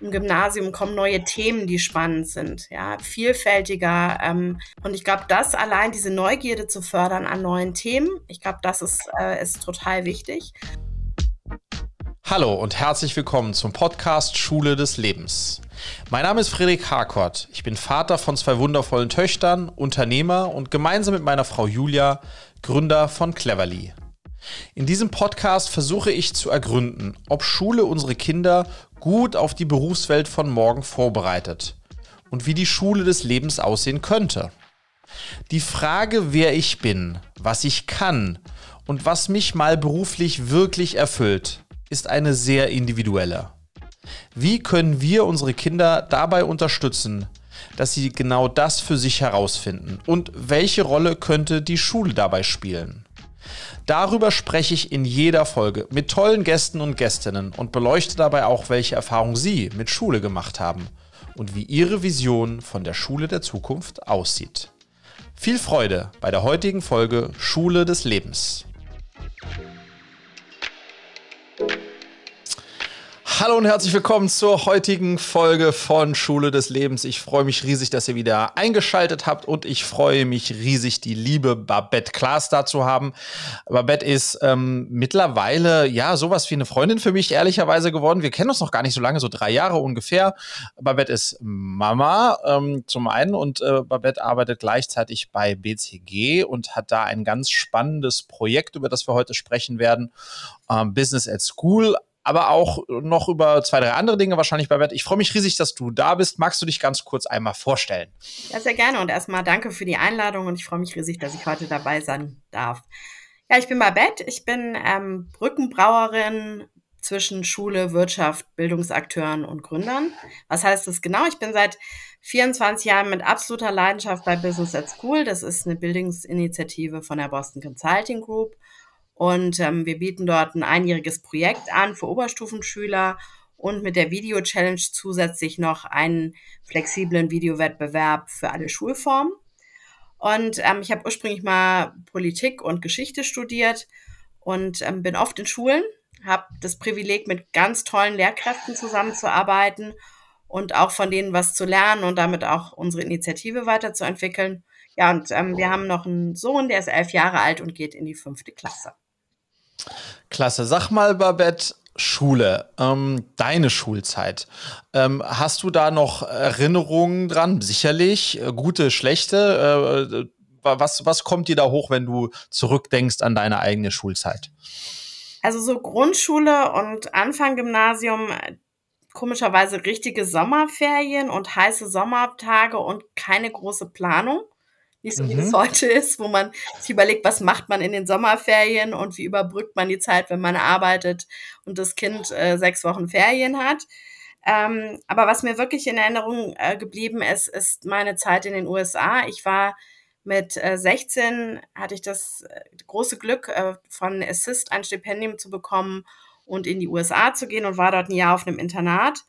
Im Gymnasium kommen neue Themen, die spannend sind, ja, vielfältiger. Ähm, und ich glaube, das allein, diese Neugierde zu fördern an neuen Themen, ich glaube, das ist, äh, ist total wichtig. Hallo und herzlich willkommen zum Podcast Schule des Lebens. Mein Name ist Friedrich Harkort. Ich bin Vater von zwei wundervollen Töchtern, Unternehmer und gemeinsam mit meiner Frau Julia Gründer von Cleverly. In diesem Podcast versuche ich zu ergründen, ob Schule unsere Kinder gut auf die Berufswelt von morgen vorbereitet und wie die Schule des Lebens aussehen könnte. Die Frage, wer ich bin, was ich kann und was mich mal beruflich wirklich erfüllt, ist eine sehr individuelle. Wie können wir unsere Kinder dabei unterstützen, dass sie genau das für sich herausfinden? Und welche Rolle könnte die Schule dabei spielen? Darüber spreche ich in jeder Folge mit tollen Gästen und Gästinnen und beleuchte dabei auch, welche Erfahrungen Sie mit Schule gemacht haben und wie Ihre Vision von der Schule der Zukunft aussieht. Viel Freude bei der heutigen Folge Schule des Lebens. Hallo und herzlich willkommen zur heutigen Folge von Schule des Lebens. Ich freue mich riesig, dass ihr wieder eingeschaltet habt und ich freue mich riesig, die liebe Babette Klaas da zu haben. Babette ist ähm, mittlerweile ja sowas wie eine Freundin für mich ehrlicherweise geworden. Wir kennen uns noch gar nicht so lange, so drei Jahre ungefähr. Babette ist Mama ähm, zum einen und äh, Babette arbeitet gleichzeitig bei BCG und hat da ein ganz spannendes Projekt, über das wir heute sprechen werden. Ähm, Business at School aber auch noch über zwei, drei andere Dinge wahrscheinlich bei Bett. Ich freue mich riesig, dass du da bist. Magst du dich ganz kurz einmal vorstellen? Ja, sehr gerne und erstmal danke für die Einladung und ich freue mich riesig, dass ich heute dabei sein darf. Ja, ich bin Babette, ich bin ähm, Brückenbrauerin zwischen Schule, Wirtschaft, Bildungsakteuren und Gründern. Was heißt das genau? Ich bin seit 24 Jahren mit absoluter Leidenschaft bei Business at School. Das ist eine Bildungsinitiative von der Boston Consulting Group. Und ähm, wir bieten dort ein einjähriges Projekt an für Oberstufenschüler und mit der Video Challenge zusätzlich noch einen flexiblen Videowettbewerb für alle Schulformen. Und ähm, ich habe ursprünglich mal Politik und Geschichte studiert und ähm, bin oft in Schulen, habe das Privileg, mit ganz tollen Lehrkräften zusammenzuarbeiten und auch von denen was zu lernen und damit auch unsere Initiative weiterzuentwickeln. Ja, und ähm, wir haben noch einen Sohn, der ist elf Jahre alt und geht in die fünfte Klasse. Klasse. Sag mal, Babette, Schule, ähm, deine Schulzeit. Ähm, hast du da noch Erinnerungen dran? Sicherlich, äh, gute, schlechte. Äh, was, was kommt dir da hoch, wenn du zurückdenkst an deine eigene Schulzeit? Also so Grundschule und Anfang Gymnasium, komischerweise richtige Sommerferien und heiße Sommertage und keine große Planung nicht so wie es mhm. heute ist, wo man sich überlegt, was macht man in den Sommerferien und wie überbrückt man die Zeit, wenn man arbeitet und das Kind äh, sechs Wochen Ferien hat. Ähm, aber was mir wirklich in Erinnerung äh, geblieben ist, ist meine Zeit in den USA. Ich war mit äh, 16, hatte ich das äh, große Glück, äh, von Assist ein Stipendium zu bekommen und in die USA zu gehen und war dort ein Jahr auf einem Internat.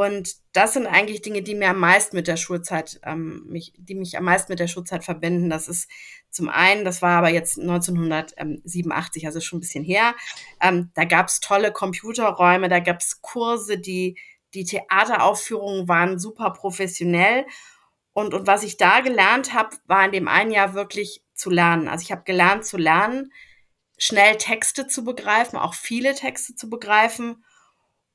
Und das sind eigentlich Dinge, die mir am meisten mit der Schulzeit, ähm, mich, die mich am meisten mit der Schulzeit verbinden. Das ist zum einen, das war aber jetzt 1987, also schon ein bisschen her. Ähm, da gab es tolle Computerräume, da gab es Kurse, die, die Theateraufführungen waren super professionell. Und, und was ich da gelernt habe, war in dem einen Jahr wirklich zu lernen. Also ich habe gelernt zu lernen, schnell Texte zu begreifen, auch viele Texte zu begreifen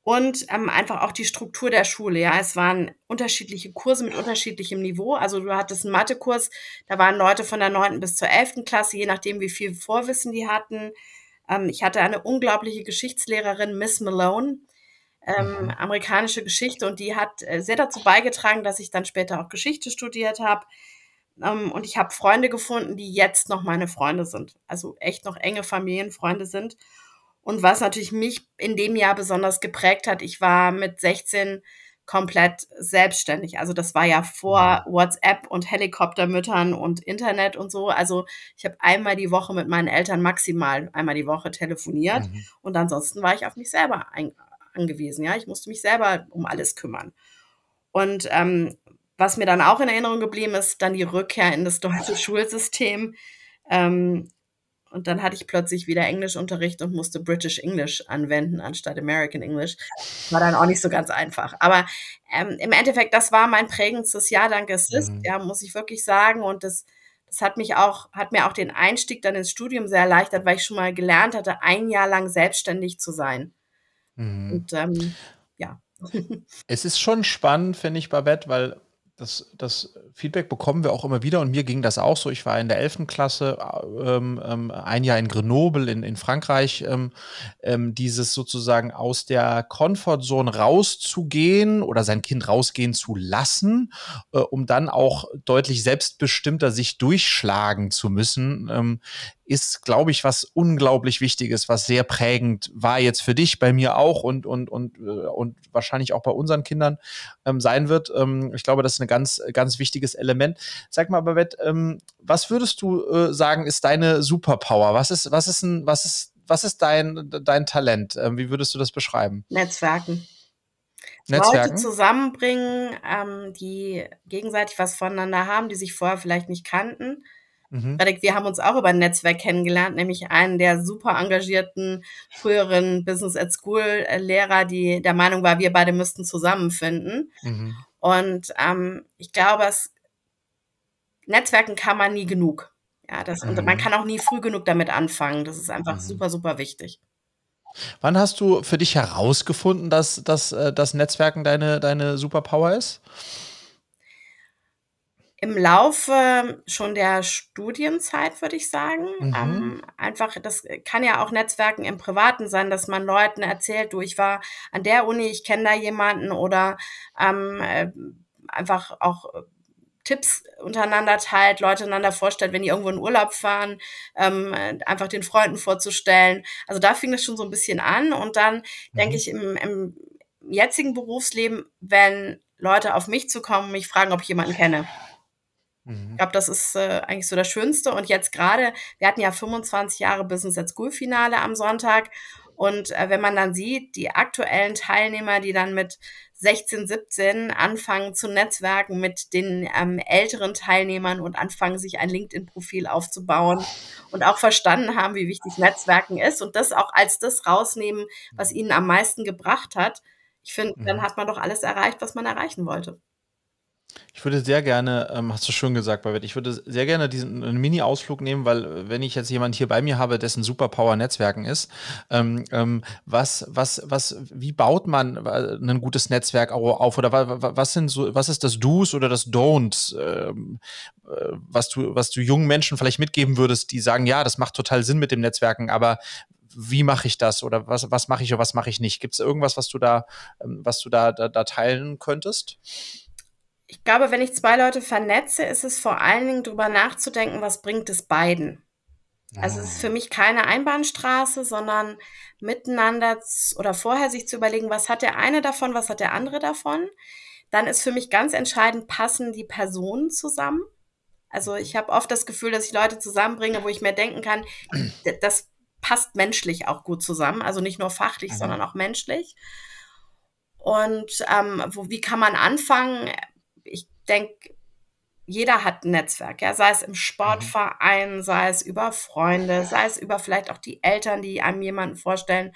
und ähm, einfach auch die Struktur der Schule. Ja, es waren unterschiedliche Kurse mit unterschiedlichem Niveau. Also du hattest einen Mathekurs, da waren Leute von der neunten bis zur elften Klasse, je nachdem, wie viel Vorwissen die hatten. Ähm, ich hatte eine unglaubliche Geschichtslehrerin, Miss Malone, ähm, mhm. amerikanische Geschichte, und die hat äh, sehr dazu beigetragen, dass ich dann später auch Geschichte studiert habe. Ähm, und ich habe Freunde gefunden, die jetzt noch meine Freunde sind. Also echt noch enge Familienfreunde sind. Und was natürlich mich in dem Jahr besonders geprägt hat, ich war mit 16 komplett selbstständig. Also das war ja vor WhatsApp und Helikoptermüttern und Internet und so. Also ich habe einmal die Woche mit meinen Eltern maximal einmal die Woche telefoniert mhm. und ansonsten war ich auf mich selber angewiesen. Ja, ich musste mich selber um alles kümmern. Und ähm, was mir dann auch in Erinnerung geblieben ist, dann die Rückkehr in das deutsche Schulsystem. Ähm, und dann hatte ich plötzlich wieder Englischunterricht und musste British English anwenden anstatt American English. War dann auch nicht so ganz einfach. Aber ähm, im Endeffekt, das war mein prägendstes Jahr dank Assist, mhm. ja, muss ich wirklich sagen. Und das, das hat mich auch, hat mir auch den Einstieg dann ins Studium sehr erleichtert, weil ich schon mal gelernt hatte, ein Jahr lang selbstständig zu sein. Mhm. Und ähm, ja. Es ist schon spannend, finde ich, Babette, weil das, das Feedback bekommen wir auch immer wieder und mir ging das auch so. Ich war in der 11. Klasse, ähm, ähm, ein Jahr in Grenoble in, in Frankreich, ähm, ähm, dieses sozusagen aus der Comfortzone rauszugehen oder sein Kind rausgehen zu lassen, äh, um dann auch deutlich selbstbestimmter sich durchschlagen zu müssen, ähm, ist, glaube ich, was unglaublich Wichtiges, was sehr prägend war jetzt für dich, bei mir auch und, und, und, äh, und wahrscheinlich auch bei unseren Kindern ähm, sein wird. Ähm, ich glaube, das ist ein ganz, ganz wichtiges Element. Sag mal, Babette, ähm, was würdest du äh, sagen, ist deine Superpower? Was ist, was ist ein, was ist, was ist dein, dein Talent? Ähm, wie würdest du das beschreiben? Netzwerken. Netzwerken. Leute zusammenbringen, ähm, die gegenseitig was voneinander haben, die sich vorher vielleicht nicht kannten Mhm. wir haben uns auch über ein Netzwerk kennengelernt, nämlich einen der super engagierten früheren Business at School äh, Lehrer, die der Meinung war, wir beide müssten zusammenfinden. Mhm. Und ähm, ich glaube, es, Netzwerken kann man nie genug. Ja, das, mhm. und man kann auch nie früh genug damit anfangen. Das ist einfach mhm. super, super wichtig. Wann hast du für dich herausgefunden, dass, dass äh, das Netzwerken deine, deine Superpower ist? Im Laufe schon der Studienzeit, würde ich sagen. Mhm. Ähm, einfach, das kann ja auch Netzwerken im Privaten sein, dass man Leuten erzählt, du, ich war an der Uni, ich kenne da jemanden oder ähm, äh, einfach auch Tipps untereinander teilt, Leute einander vorstellt, wenn die irgendwo in Urlaub fahren, ähm, einfach den Freunden vorzustellen. Also da fing das schon so ein bisschen an und dann mhm. denke ich im, im jetzigen Berufsleben, wenn Leute auf mich zukommen, mich fragen, ob ich jemanden kenne. Mhm. Ich glaube, das ist äh, eigentlich so das Schönste. Und jetzt gerade, wir hatten ja 25 Jahre Business at School Finale am Sonntag. Und äh, wenn man dann sieht, die aktuellen Teilnehmer, die dann mit 16, 17 anfangen zu netzwerken mit den ähm, älteren Teilnehmern und anfangen, sich ein LinkedIn-Profil aufzubauen und auch verstanden haben, wie wichtig Netzwerken ist und das auch als das rausnehmen, was ihnen am meisten gebracht hat. Ich finde, mhm. dann hat man doch alles erreicht, was man erreichen wollte. Ich würde sehr gerne, ähm, hast du schon gesagt, Babette, ich würde sehr gerne diesen einen Mini-Ausflug nehmen, weil äh, wenn ich jetzt jemand hier bei mir habe, dessen Superpower-Netzwerken ist, ähm, ähm, was, was, was, wie baut man äh, ein gutes Netzwerk auf oder was sind so, was ist das Do's oder das Don'ts, ähm, äh, was du, was du jungen Menschen vielleicht mitgeben würdest, die sagen, ja, das macht total Sinn mit dem Netzwerken, aber wie mache ich das oder was, was mache ich oder was mache ich nicht? Gibt es irgendwas, was du da, ähm, was du da, da, da teilen könntest? Ich glaube, wenn ich zwei Leute vernetze, ist es vor allen Dingen darüber nachzudenken, was bringt es beiden. Also es ist für ah. mich keine Einbahnstraße, sondern miteinander oder vorher sich zu überlegen, was hat der eine davon, was hat der andere davon. Dann ist für mich ganz entscheidend, passen die Personen zusammen. Also ich habe oft das Gefühl, dass ich Leute zusammenbringe, wo ich mir denken kann, das passt menschlich auch gut zusammen. Also nicht nur fachlich, mhm. sondern auch menschlich. Und ähm, wo, wie kann man anfangen? Denke, jeder hat ein Netzwerk, ja, sei es im Sportverein, sei es über Freunde, sei es über vielleicht auch die Eltern, die einem jemanden vorstellen.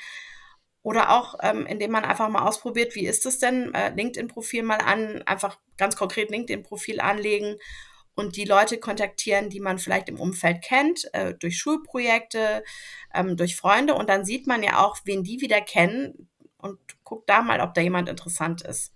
Oder auch, ähm, indem man einfach mal ausprobiert, wie ist es denn, äh, LinkedIn-Profil mal an, einfach ganz konkret LinkedIn-Profil anlegen und die Leute kontaktieren, die man vielleicht im Umfeld kennt, äh, durch Schulprojekte, ähm, durch Freunde. Und dann sieht man ja auch, wen die wieder kennen und guckt da mal, ob da jemand interessant ist.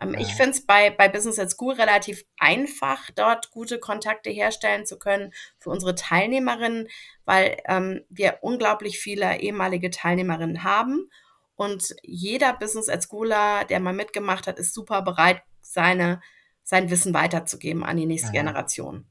Ähm, ja. Ich finde es bei, bei Business at School relativ einfach, dort gute Kontakte herstellen zu können für unsere Teilnehmerinnen, weil ähm, wir unglaublich viele ehemalige Teilnehmerinnen haben. Und jeder Business at Schooler, der mal mitgemacht hat, ist super bereit, seine, sein Wissen weiterzugeben an die nächste ja. Generation.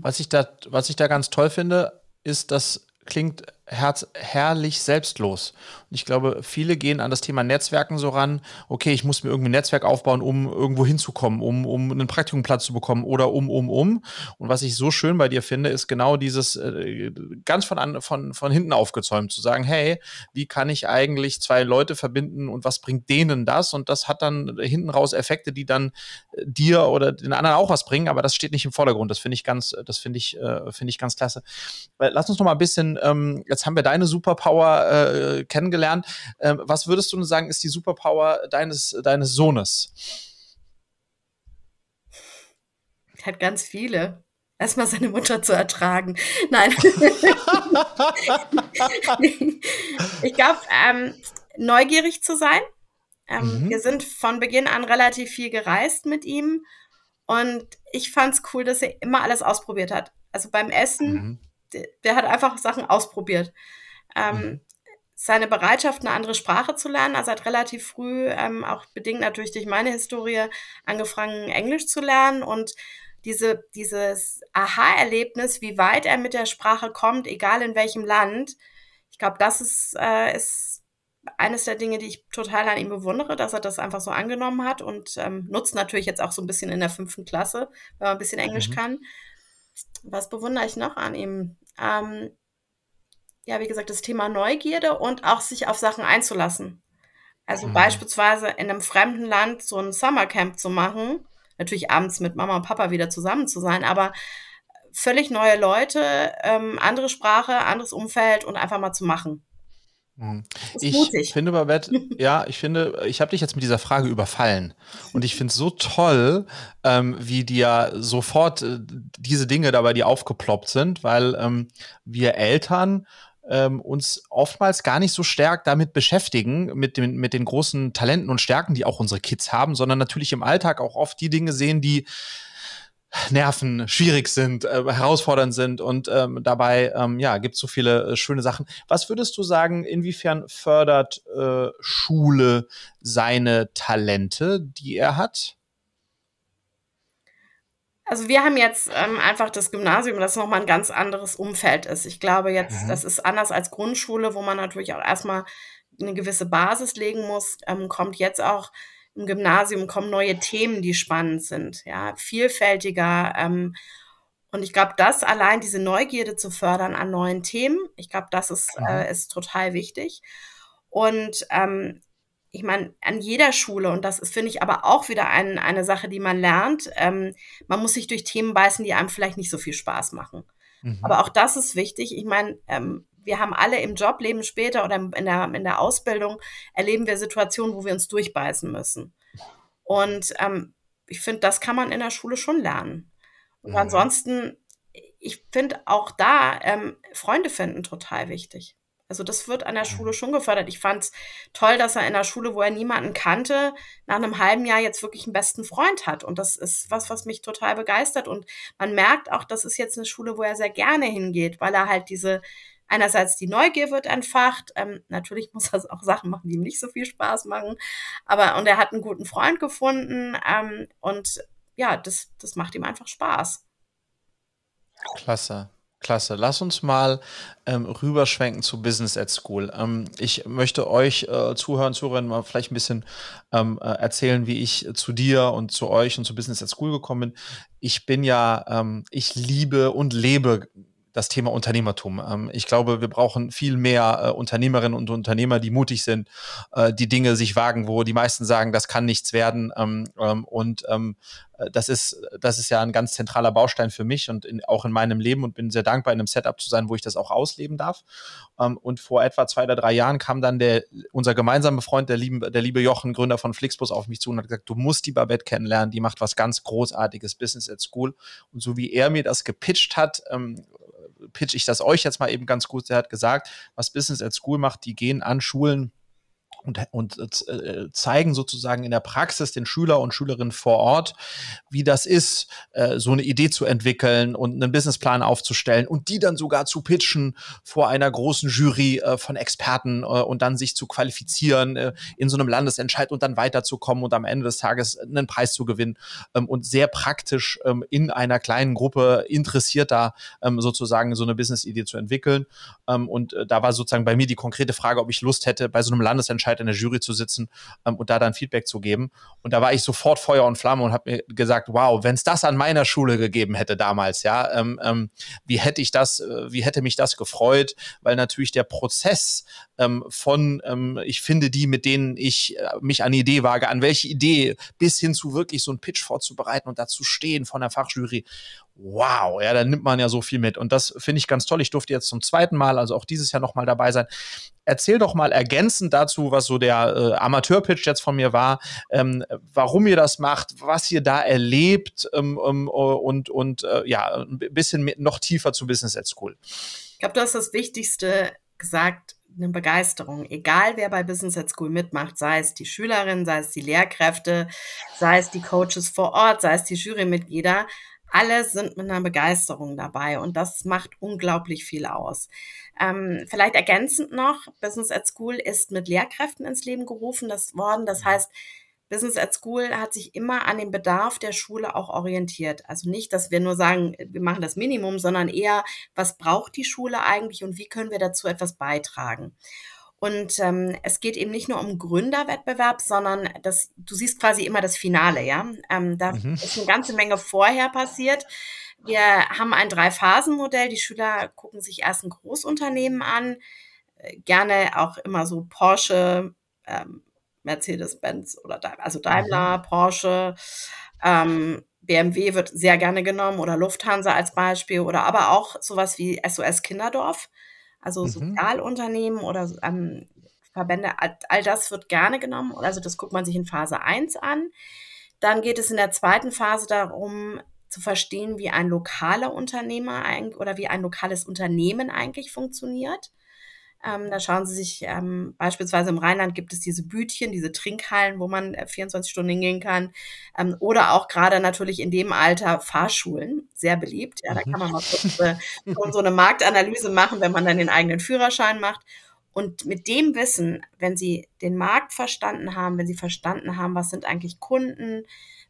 Was ich, da, was ich da ganz toll finde, ist, das klingt herz, herrlich selbstlos. Und ich glaube, viele gehen an das Thema Netzwerken so ran, okay, ich muss mir irgendwie ein Netzwerk aufbauen, um irgendwo hinzukommen, um, um einen Praktikumplatz zu bekommen oder um, um, um. Und was ich so schön bei dir finde, ist genau dieses äh, ganz von, an, von, von hinten aufgezäumt, zu sagen, hey, wie kann ich eigentlich zwei Leute verbinden und was bringt denen das? Und das hat dann hinten raus Effekte, die dann äh, dir oder den anderen auch was bringen, aber das steht nicht im Vordergrund. Das finde ich ganz, das finde ich, äh, finde ich ganz klasse. Lass uns noch mal ein bisschen ähm, jetzt haben wir deine Superpower äh, kennengelernt. Ähm, was würdest du sagen, ist die Superpower deines, deines Sohnes? Er hat ganz viele. Erstmal seine Mutter zu ertragen. Nein. ich glaube, ähm, neugierig zu sein. Ähm, mhm. Wir sind von Beginn an relativ viel gereist mit ihm. Und ich fand es cool, dass er immer alles ausprobiert hat. Also beim Essen mhm der, hat einfach Sachen ausprobiert. Ähm, mhm. Seine Bereitschaft, eine andere Sprache zu lernen, also hat relativ früh, ähm, auch bedingt natürlich durch meine Historie, angefangen, Englisch zu lernen und diese, dieses Aha-Erlebnis, wie weit er mit der Sprache kommt, egal in welchem Land, ich glaube, das ist, äh, ist eines der Dinge, die ich total an ihm bewundere, dass er das einfach so angenommen hat und ähm, nutzt natürlich jetzt auch so ein bisschen in der fünften Klasse, wenn man ein bisschen Englisch mhm. kann. Was bewundere ich noch an ihm? ähm, ja, wie gesagt, das Thema Neugierde und auch sich auf Sachen einzulassen. Also mhm. beispielsweise in einem fremden Land so ein Summercamp zu machen, natürlich abends mit Mama und Papa wieder zusammen zu sein, aber völlig neue Leute, ähm, andere Sprache, anderes Umfeld und einfach mal zu machen. Mhm. Ich finde, Babette, ja, ich finde, ich habe dich jetzt mit dieser Frage überfallen. Und ich finde es so toll, ähm, wie dir sofort äh, diese Dinge dabei, die aufgeploppt sind, weil ähm, wir Eltern ähm, uns oftmals gar nicht so stark damit beschäftigen, mit, den, mit den großen Talenten und Stärken, die auch unsere Kids haben, sondern natürlich im Alltag auch oft die Dinge sehen, die Nerven schwierig sind, äh, herausfordernd sind und ähm, dabei ähm, ja gibt es so viele äh, schöne Sachen. Was würdest du sagen, inwiefern fördert äh, Schule seine Talente, die er hat? Also wir haben jetzt ähm, einfach das Gymnasium, das nochmal ein ganz anderes Umfeld ist. Ich glaube jetzt, mhm. das ist anders als Grundschule, wo man natürlich auch erstmal eine gewisse Basis legen muss, ähm, kommt jetzt auch im Gymnasium kommen neue Themen, die spannend sind, ja, vielfältiger. Ähm, und ich glaube, das allein, diese Neugierde zu fördern an neuen Themen, ich glaube, das ist, äh, ist total wichtig. Und ähm, ich meine, an jeder Schule, und das ist, finde ich, aber auch wieder ein, eine Sache, die man lernt, ähm, man muss sich durch Themen beißen, die einem vielleicht nicht so viel Spaß machen. Mhm. Aber auch das ist wichtig. Ich meine, ähm, wir haben alle im Jobleben später oder in der, in der Ausbildung erleben wir Situationen, wo wir uns durchbeißen müssen. Und ähm, ich finde, das kann man in der Schule schon lernen. Und mhm. ansonsten, ich finde auch da ähm, Freunde finden total wichtig. Also das wird an der Schule schon gefördert. Ich fand es toll, dass er in der Schule, wo er niemanden kannte, nach einem halben Jahr jetzt wirklich einen besten Freund hat. Und das ist was, was mich total begeistert. Und man merkt auch, das ist jetzt eine Schule, wo er sehr gerne hingeht, weil er halt diese einerseits die Neugier wird entfacht. Ähm, natürlich muss er auch Sachen machen, die ihm nicht so viel Spaß machen. Aber und er hat einen guten Freund gefunden ähm, und ja, das, das macht ihm einfach Spaß. Klasse. Klasse. Lass uns mal ähm, rüberschwenken zu Business at School. Ähm, ich möchte euch äh, Zuhörern, Zuhörern mal vielleicht ein bisschen ähm, äh, erzählen, wie ich zu dir und zu euch und zu Business at School gekommen bin. Ich bin ja, ähm, ich liebe und lebe das Thema Unternehmertum. Ähm, ich glaube, wir brauchen viel mehr äh, Unternehmerinnen und Unternehmer, die mutig sind, äh, die Dinge sich wagen, wo die meisten sagen, das kann nichts werden. Ähm, ähm, und ähm, äh, das ist, das ist ja ein ganz zentraler Baustein für mich und in, auch in meinem Leben und bin sehr dankbar, in einem Setup zu sein, wo ich das auch ausleben darf. Ähm, und vor etwa zwei oder drei Jahren kam dann der, unser gemeinsamer Freund, der, lieben, der liebe Jochen, Gründer von Flixbus, auf mich zu und hat gesagt, du musst die Babette kennenlernen, die macht was ganz Großartiges, Business at School. Und so wie er mir das gepitcht hat, ähm, pitch ich das euch jetzt mal eben ganz gut. Er hat gesagt, was Business at School macht, die gehen an Schulen und, und äh, zeigen sozusagen in der Praxis den Schüler und Schülerinnen vor Ort, wie das ist, äh, so eine Idee zu entwickeln und einen Businessplan aufzustellen und die dann sogar zu pitchen vor einer großen Jury äh, von Experten äh, und dann sich zu qualifizieren äh, in so einem Landesentscheid und dann weiterzukommen und am Ende des Tages einen Preis zu gewinnen ähm, und sehr praktisch ähm, in einer kleinen Gruppe interessierter ähm, sozusagen so eine Business-Idee zu entwickeln. Ähm, und äh, da war sozusagen bei mir die konkrete Frage, ob ich Lust hätte, bei so einem Landesentscheid Möglichkeit, in der Jury zu sitzen ähm, und da dann Feedback zu geben. Und da war ich sofort Feuer und Flamme und habe mir gesagt, wow, wenn es das an meiner Schule gegeben hätte damals, ja, ähm, ähm, wie hätte ich das, äh, wie hätte mich das gefreut, weil natürlich der Prozess ähm, von, ähm, ich finde die, mit denen ich äh, mich an die Idee wage, an welche Idee, bis hin zu wirklich so ein Pitch vorzubereiten und dazu stehen von der Fachjury wow, ja, da nimmt man ja so viel mit. Und das finde ich ganz toll. Ich durfte jetzt zum zweiten Mal, also auch dieses Jahr nochmal dabei sein. Erzähl doch mal ergänzend dazu, was so der äh, Amateur-Pitch jetzt von mir war, ähm, warum ihr das macht, was ihr da erlebt ähm, ähm, und, und äh, ja, ein bisschen noch tiefer zu Business at School. Ich glaube, du hast das Wichtigste gesagt, eine Begeisterung. Egal, wer bei Business at School mitmacht, sei es die Schülerinnen, sei es die Lehrkräfte, sei es die Coaches vor Ort, sei es die Jurymitglieder, alle sind mit einer Begeisterung dabei und das macht unglaublich viel aus. Ähm, vielleicht ergänzend noch, Business at School ist mit Lehrkräften ins Leben gerufen das worden. Das mhm. heißt, Business at School hat sich immer an den Bedarf der Schule auch orientiert. Also nicht, dass wir nur sagen, wir machen das Minimum, sondern eher, was braucht die Schule eigentlich und wie können wir dazu etwas beitragen. Und ähm, es geht eben nicht nur um Gründerwettbewerb, sondern das, du siehst quasi immer das Finale, ja. Ähm, da mhm. ist eine ganze Menge vorher passiert. Wir haben ein Drei-Phasen-Modell. Die Schüler gucken sich erst ein Großunternehmen an, äh, gerne auch immer so Porsche, ähm, Mercedes-Benz oder also Daimler, mhm. Porsche. Ähm, BMW wird sehr gerne genommen oder Lufthansa als Beispiel oder aber auch sowas wie SOS Kinderdorf. Also mhm. Sozialunternehmen oder ähm, Verbände, all, all das wird gerne genommen. Also das guckt man sich in Phase 1 an. Dann geht es in der zweiten Phase darum, zu verstehen, wie ein lokaler Unternehmer oder wie ein lokales Unternehmen eigentlich funktioniert. Ähm, da schauen Sie sich ähm, beispielsweise im Rheinland gibt es diese Bütchen, diese Trinkhallen, wo man äh, 24 Stunden hingehen kann. Ähm, oder auch gerade natürlich in dem Alter Fahrschulen, sehr beliebt. Ja, da kann man mal kurz äh, so eine Marktanalyse machen, wenn man dann den eigenen Führerschein macht. Und mit dem Wissen, wenn Sie den Markt verstanden haben, wenn Sie verstanden haben, was sind eigentlich Kunden,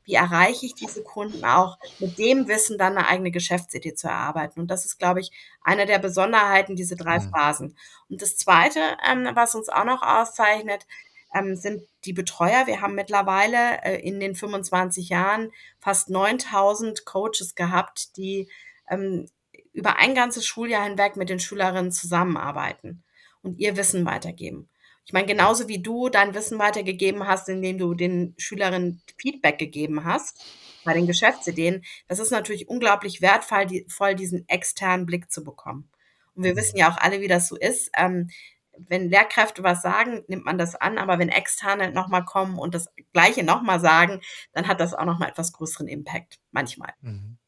wie erreiche ich diese Kunden auch, mit dem Wissen dann eine eigene Geschäftsidee zu erarbeiten. Und das ist, glaube ich, eine der Besonderheiten, diese drei mhm. Phasen. Und das Zweite, ähm, was uns auch noch auszeichnet, ähm, sind die Betreuer. Wir haben mittlerweile äh, in den 25 Jahren fast 9000 Coaches gehabt, die ähm, über ein ganzes Schuljahr hinweg mit den Schülerinnen zusammenarbeiten und ihr Wissen weitergeben. Ich meine, genauso wie du dein Wissen weitergegeben hast, indem du den Schülerinnen Feedback gegeben hast bei den Geschäftsideen, das ist natürlich unglaublich wertvoll, die, voll diesen externen Blick zu bekommen. Und wir mhm. wissen ja auch alle, wie das so ist. Ähm, wenn Lehrkräfte was sagen, nimmt man das an, aber wenn Externe nochmal kommen und das Gleiche nochmal sagen, dann hat das auch nochmal etwas größeren Impact, manchmal. Mhm.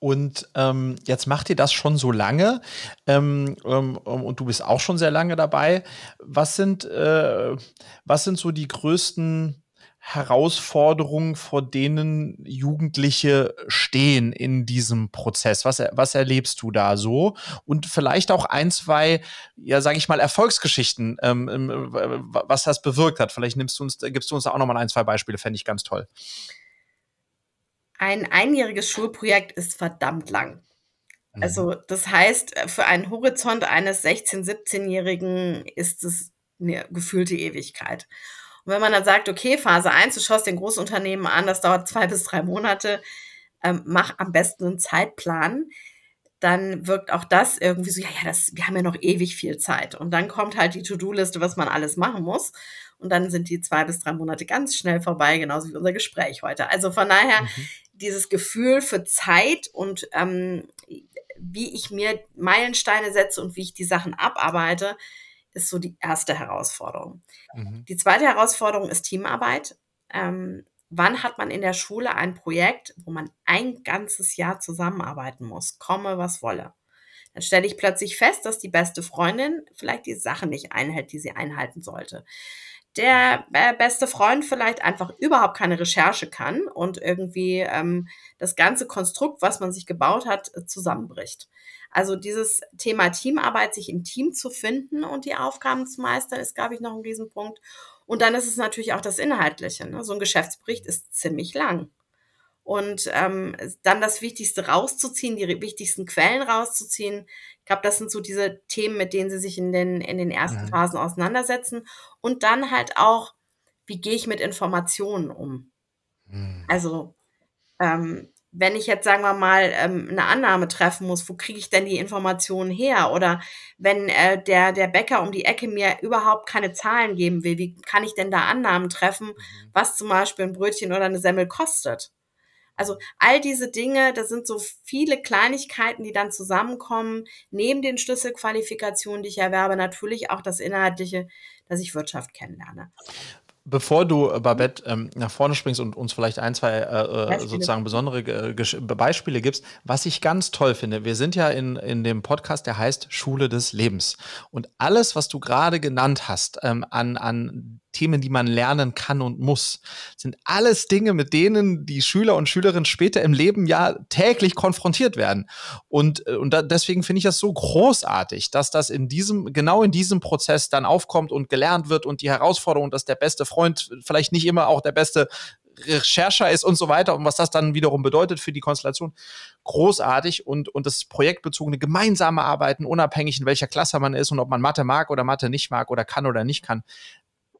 Und ähm, jetzt macht ihr das schon so lange ähm, ähm, und du bist auch schon sehr lange dabei. Was sind, äh, was sind so die größten Herausforderungen, vor denen Jugendliche stehen in diesem Prozess? Was, was erlebst du da so? Und vielleicht auch ein, zwei, ja, sage ich mal, Erfolgsgeschichten, ähm, ähm was das bewirkt hat. Vielleicht nimmst du uns, gibst du uns da auch noch mal ein, zwei Beispiele, fände ich ganz toll. Ein einjähriges Schulprojekt ist verdammt lang. Mhm. Also, das heißt, für einen Horizont eines 16-, 17-Jährigen ist es eine gefühlte Ewigkeit. Und wenn man dann sagt, okay, Phase 1, du schaust den Großunternehmen an, das dauert zwei bis drei Monate, ähm, mach am besten einen Zeitplan, dann wirkt auch das irgendwie so, ja, ja, das, wir haben ja noch ewig viel Zeit. Und dann kommt halt die To-Do-Liste, was man alles machen muss. Und dann sind die zwei bis drei Monate ganz schnell vorbei, genauso wie unser Gespräch heute. Also von daher, mhm dieses Gefühl für Zeit und ähm, wie ich mir Meilensteine setze und wie ich die Sachen abarbeite, ist so die erste Herausforderung. Mhm. Die zweite Herausforderung ist Teamarbeit. Ähm, wann hat man in der Schule ein Projekt, wo man ein ganzes Jahr zusammenarbeiten muss, komme was wolle? Dann stelle ich plötzlich fest, dass die beste Freundin vielleicht die Sache nicht einhält, die sie einhalten sollte. Der äh, beste Freund vielleicht einfach überhaupt keine Recherche kann und irgendwie ähm, das ganze Konstrukt, was man sich gebaut hat, äh, zusammenbricht. Also dieses Thema Teamarbeit, sich im Team zu finden und die Aufgaben zu meistern, ist, glaube ich, noch ein Riesenpunkt. Und dann ist es natürlich auch das Inhaltliche. Ne? So ein Geschäftsbericht ist ziemlich lang. Und ähm, dann das Wichtigste rauszuziehen, die wichtigsten Quellen rauszuziehen. Ich glaube, das sind so diese Themen, mit denen sie sich in den, in den ersten mhm. Phasen auseinandersetzen. Und dann halt auch, wie gehe ich mit Informationen um? Mhm. Also, ähm, wenn ich jetzt, sagen wir mal, ähm, eine Annahme treffen muss, wo kriege ich denn die Informationen her? Oder wenn äh, der, der Bäcker um die Ecke mir überhaupt keine Zahlen geben will, wie kann ich denn da Annahmen treffen, mhm. was zum Beispiel ein Brötchen oder eine Semmel kostet? Also all diese Dinge, das sind so viele Kleinigkeiten, die dann zusammenkommen, neben den Schlüsselqualifikationen, die ich erwerbe, natürlich auch das Inhaltliche, dass ich Wirtschaft kennenlerne. Bevor du, äh, Babette, ähm, nach vorne springst und uns vielleicht ein, zwei äh, äh sozusagen besondere äh, Beispiele gibst, was ich ganz toll finde, wir sind ja in, in dem Podcast, der heißt Schule des Lebens. Und alles, was du gerade genannt hast, ähm, an, an Themen, die man lernen kann und muss, sind alles Dinge, mit denen die Schüler und Schülerinnen später im Leben ja täglich konfrontiert werden. Und, äh, und da, deswegen finde ich das so großartig, dass das in diesem, genau in diesem Prozess dann aufkommt und gelernt wird und die Herausforderung, dass der beste Freund vielleicht nicht immer auch der beste Rechercher ist und so weiter und was das dann wiederum bedeutet für die Konstellation. Großartig und, und das projektbezogene gemeinsame Arbeiten, unabhängig in welcher Klasse man ist und ob man Mathe mag oder Mathe nicht mag oder kann oder nicht kann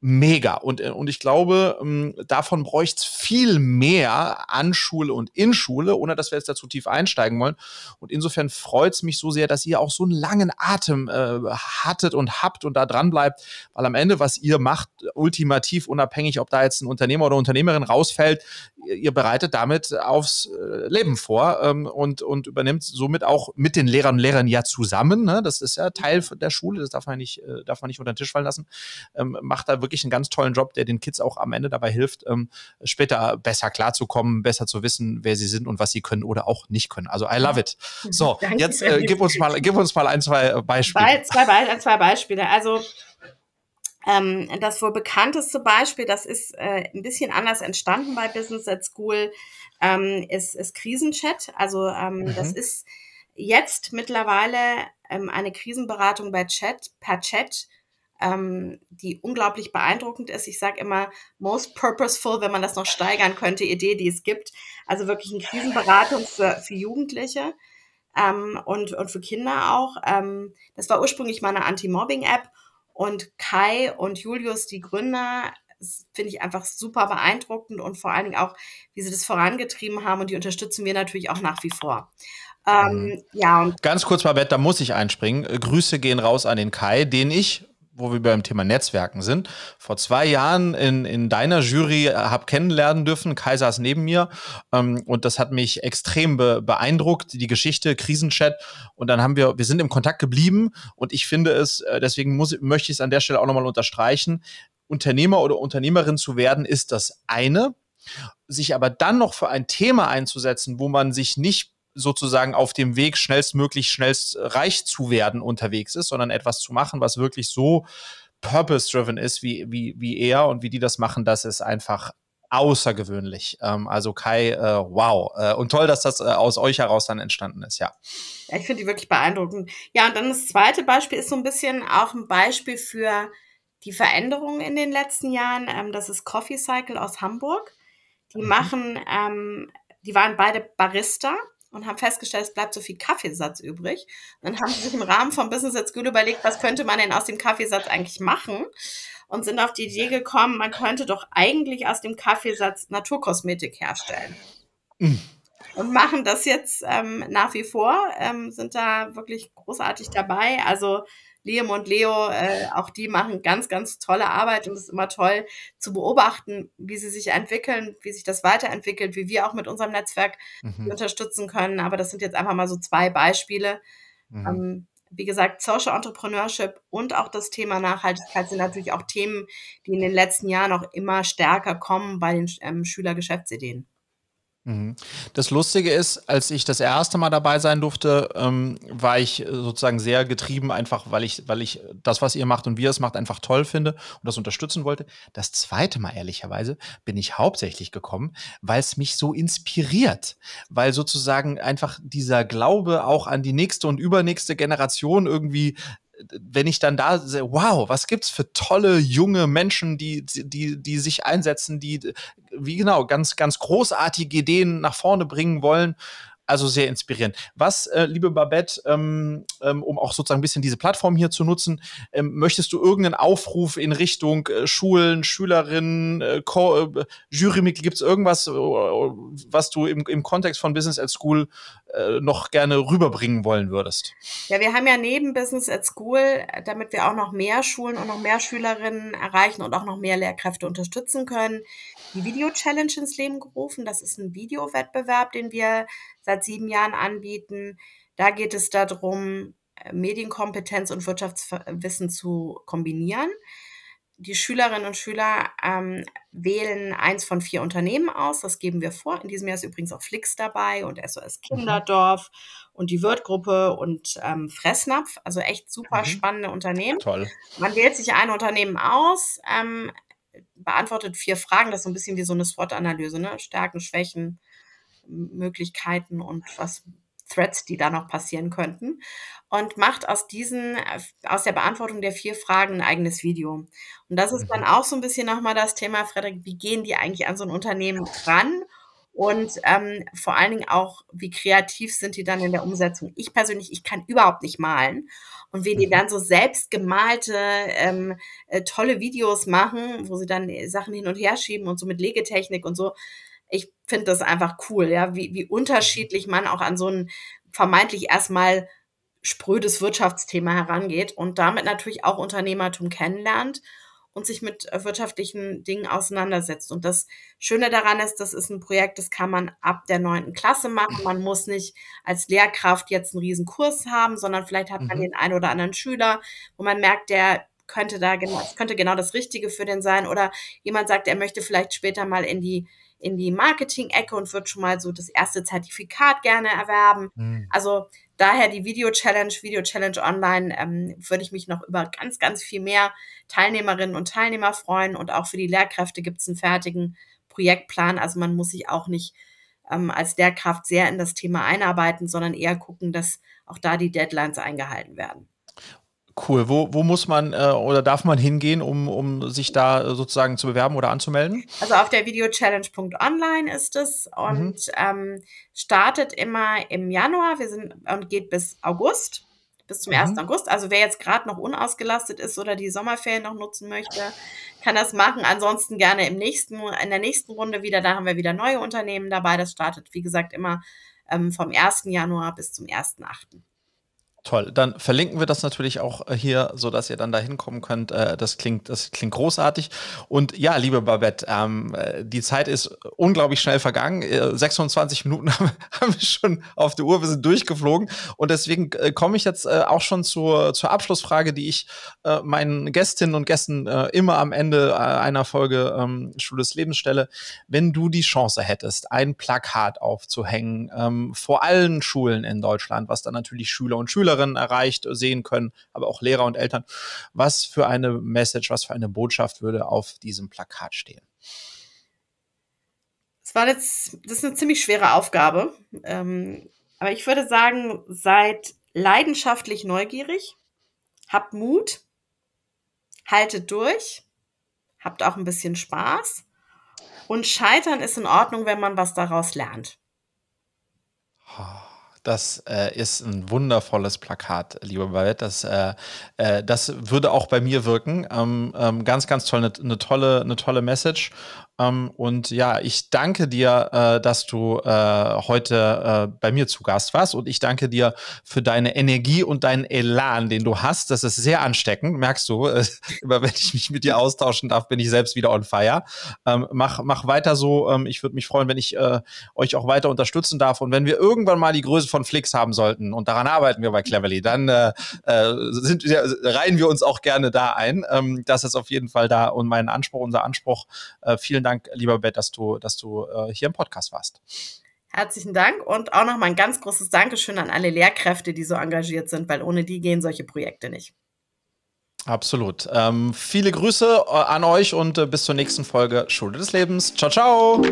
mega. Und, äh, und ich glaube, ähm, davon bräuchte es viel mehr an Schule und in Schule, ohne dass wir jetzt dazu tief einsteigen wollen. Und insofern freut es mich so sehr, dass ihr auch so einen langen Atem äh, hattet und habt und da dran bleibt, weil am Ende, was ihr macht, ultimativ unabhängig, ob da jetzt ein Unternehmer oder Unternehmerin rausfällt, ihr bereitet damit aufs äh, Leben vor ähm, und, und übernimmt somit auch mit den Lehrern und Lehrern ja zusammen, ne? das ist ja Teil der Schule, das darf man nicht, äh, darf man nicht unter den Tisch fallen lassen, ähm, macht da wirklich einen ganz tollen Job, der den Kids auch am Ende dabei hilft, ähm, später besser klarzukommen, besser zu wissen, wer sie sind und was sie können oder auch nicht können. Also I love it. So, jetzt äh, gib uns mal, gib uns mal ein, zwei Beispiele. Zwei, zwei, zwei Beispiele. Also ähm, das wohl bekannteste Beispiel, das ist äh, ein bisschen anders entstanden bei Business at School, ähm, ist, ist Krisenchat. Also ähm, mhm. das ist jetzt mittlerweile ähm, eine Krisenberatung bei Chat, per Chat, ähm, die unglaublich beeindruckend ist. Ich sage immer, most purposeful, wenn man das noch steigern könnte, Idee, die es gibt. Also wirklich eine Krisenberatung für, für Jugendliche ähm, und, und für Kinder auch. Ähm, das war ursprünglich mal eine Anti-Mobbing-App und Kai und Julius, die Gründer, finde ich einfach super beeindruckend und vor allen Dingen auch, wie sie das vorangetrieben haben und die unterstützen wir natürlich auch nach wie vor. Ähm, mhm. ja, Ganz kurz, Babette, da muss ich einspringen. Grüße gehen raus an den Kai, den ich wo wir beim Thema Netzwerken sind, vor zwei Jahren in, in deiner Jury äh, habe kennenlernen dürfen. Kai saß neben mir ähm, und das hat mich extrem be beeindruckt, die Geschichte, Krisenchat. Und dann haben wir, wir sind im Kontakt geblieben und ich finde es, äh, deswegen muss, möchte ich es an der Stelle auch nochmal unterstreichen, Unternehmer oder Unternehmerin zu werden, ist das eine. Sich aber dann noch für ein Thema einzusetzen, wo man sich nicht sozusagen auf dem Weg schnellstmöglich schnellst reich zu werden unterwegs ist, sondern etwas zu machen, was wirklich so purpose-driven ist, wie, wie, wie er und wie die das machen, das ist einfach außergewöhnlich. Ähm, also Kai, äh, wow. Äh, und toll, dass das äh, aus euch heraus dann entstanden ist, ja. Ja, ich finde die wirklich beeindruckend. Ja, und dann das zweite Beispiel ist so ein bisschen auch ein Beispiel für die Veränderungen in den letzten Jahren. Ähm, das ist Coffee Cycle aus Hamburg. Die mhm. machen, ähm, die waren beide Barista und haben festgestellt, es bleibt so viel Kaffeesatz übrig. Und dann haben sie sich im Rahmen vom Business at School überlegt, was könnte man denn aus dem Kaffeesatz eigentlich machen? Und sind auf die Idee gekommen, man könnte doch eigentlich aus dem Kaffeesatz Naturkosmetik herstellen. Mhm. Und machen das jetzt ähm, nach wie vor, ähm, sind da wirklich großartig dabei. Also Liam und Leo, äh, auch die machen ganz, ganz tolle Arbeit und es ist immer toll zu beobachten, wie sie sich entwickeln, wie sich das weiterentwickelt, wie wir auch mit unserem Netzwerk mhm. unterstützen können. Aber das sind jetzt einfach mal so zwei Beispiele. Mhm. Ähm, wie gesagt, Social Entrepreneurship und auch das Thema Nachhaltigkeit sind natürlich auch Themen, die in den letzten Jahren auch immer stärker kommen bei den ähm, Schülergeschäftsideen. Mhm. Das Lustige ist, als ich das erste Mal dabei sein durfte, ähm, war ich sozusagen sehr getrieben, einfach weil ich, weil ich das, was ihr macht und wie ihr es macht, einfach toll finde und das unterstützen wollte. Das zweite Mal, ehrlicherweise, bin ich hauptsächlich gekommen, weil es mich so inspiriert, weil sozusagen einfach dieser Glaube auch an die nächste und übernächste Generation irgendwie wenn ich dann da sehe, wow, was gibt's für tolle junge Menschen, die, die, die sich einsetzen, die, wie genau, ganz, ganz großartige Ideen nach vorne bringen wollen. Also sehr inspirierend. Was, äh, liebe Babette, ähm, ähm, um auch sozusagen ein bisschen diese Plattform hier zu nutzen, ähm, möchtest du irgendeinen Aufruf in Richtung äh, Schulen, Schülerinnen, äh, äh, Jurymitglied, gibt es irgendwas, äh, was du im, im Kontext von Business at School äh, noch gerne rüberbringen wollen würdest? Ja, wir haben ja neben Business at School, damit wir auch noch mehr Schulen und noch mehr Schülerinnen erreichen und auch noch mehr Lehrkräfte unterstützen können, die Video Challenge ins Leben gerufen. Das ist ein Videowettbewerb, den wir seit sieben Jahren anbieten. Da geht es darum, äh, Medienkompetenz und Wirtschaftswissen zu kombinieren. Die Schülerinnen und Schüler ähm, wählen eins von vier Unternehmen aus. Das geben wir vor. In diesem Jahr ist übrigens auch Flix dabei und SOS mhm. Kinderdorf mhm. und die Wirtgruppe und ähm, Fressnapf. Also echt super mhm. spannende Unternehmen. Toll. Man wählt sich ein Unternehmen aus, ähm, beantwortet vier Fragen. Das ist so ein bisschen wie so eine SWOT-Analyse, ne? Stärken, Schwächen, Möglichkeiten und was Threads, die da noch passieren könnten und macht aus diesen, aus der Beantwortung der vier Fragen ein eigenes Video. Und das ist dann mhm. auch so ein bisschen nochmal das Thema, Frederik, wie gehen die eigentlich an so ein Unternehmen ran? Und ähm, vor allen Dingen auch, wie kreativ sind die dann in der Umsetzung? Ich persönlich, ich kann überhaupt nicht malen. Und wie die mhm. dann so selbst gemalte, ähm, äh, tolle Videos machen, wo sie dann Sachen hin und her schieben und so mit Legetechnik und so, ich finde das einfach cool, ja, wie, wie unterschiedlich man auch an so ein vermeintlich erstmal sprödes Wirtschaftsthema herangeht und damit natürlich auch Unternehmertum kennenlernt und sich mit äh, wirtschaftlichen Dingen auseinandersetzt. Und das Schöne daran ist, das ist ein Projekt, das kann man ab der neunten Klasse machen. Man muss nicht als Lehrkraft jetzt einen riesen Kurs haben, sondern vielleicht hat man mhm. den einen oder anderen Schüler, wo man merkt, der könnte da genau, könnte genau das Richtige für den sein. Oder jemand sagt, er möchte vielleicht später mal in die in die Marketing-Ecke und wird schon mal so das erste Zertifikat gerne erwerben. Mhm. Also daher die Video-Challenge, Video-Challenge Online, ähm, würde ich mich noch über ganz, ganz viel mehr Teilnehmerinnen und Teilnehmer freuen. Und auch für die Lehrkräfte gibt es einen fertigen Projektplan. Also man muss sich auch nicht ähm, als Lehrkraft sehr in das Thema einarbeiten, sondern eher gucken, dass auch da die Deadlines eingehalten werden. Cool. Wo, wo muss man äh, oder darf man hingehen, um, um sich da äh, sozusagen zu bewerben oder anzumelden? Also auf der videochallenge.online ist es und mhm. ähm, startet immer im Januar. Wir sind und geht bis August, bis zum mhm. 1. August. Also wer jetzt gerade noch unausgelastet ist oder die Sommerferien noch nutzen möchte, kann das machen. Ansonsten gerne im nächsten, in der nächsten Runde wieder. Da haben wir wieder neue Unternehmen dabei. Das startet, wie gesagt, immer ähm, vom 1. Januar bis zum 1.8. Toll, dann verlinken wir das natürlich auch äh, hier, so dass ihr dann da hinkommen könnt. Äh, das klingt, das klingt großartig. Und ja, liebe Babette, ähm, äh, die Zeit ist unglaublich schnell vergangen. 26 Minuten haben, wir schon auf der Uhr, wir sind durchgeflogen. Und deswegen komme ich jetzt auch schon zur, zur Abschlussfrage, die ich meinen Gästinnen und Gästen immer am Ende einer Folge ähm, Schule des Lebens stelle. Wenn du die Chance hättest, ein Plakat aufzuhängen ähm, vor allen Schulen in Deutschland, was dann natürlich Schüler und Schüler Schülerinnen erreicht, sehen können, aber auch Lehrer und Eltern. Was für eine Message, was für eine Botschaft würde auf diesem Plakat stehen? Das war jetzt, das ist eine ziemlich schwere Aufgabe. Ähm, aber ich würde sagen, seid leidenschaftlich neugierig, habt Mut, haltet durch, habt auch ein bisschen Spaß. Und Scheitern ist in Ordnung, wenn man was daraus lernt. Oh. Das äh, ist ein wundervolles Plakat, lieber Babette. Das, äh, äh, das würde auch bei mir wirken. Ähm, ähm, ganz, ganz toll, eine ne tolle, ne tolle Message. Ähm, und ja, ich danke dir, äh, dass du äh, heute äh, bei mir zu Gast warst. Und ich danke dir für deine Energie und deinen Elan, den du hast. Das ist sehr ansteckend, merkst du. immer wenn ich mich mit dir austauschen darf, bin ich selbst wieder on fire. Ähm, mach, mach weiter so. Ähm, ich würde mich freuen, wenn ich äh, euch auch weiter unterstützen darf. Und wenn wir irgendwann mal die Größe von Flix haben sollten, und daran arbeiten wir bei Cleverly, dann äh, äh, sind reihen wir uns auch gerne da ein. Ähm, das ist auf jeden Fall da und mein Anspruch, unser Anspruch. vielen Dank Dank, lieber Bett, dass du, dass du äh, hier im Podcast warst. Herzlichen Dank und auch nochmal ein ganz großes Dankeschön an alle Lehrkräfte, die so engagiert sind, weil ohne die gehen solche Projekte nicht. Absolut. Ähm, viele Grüße äh, an euch und äh, bis zur nächsten Folge Schule des Lebens. Ciao, ciao.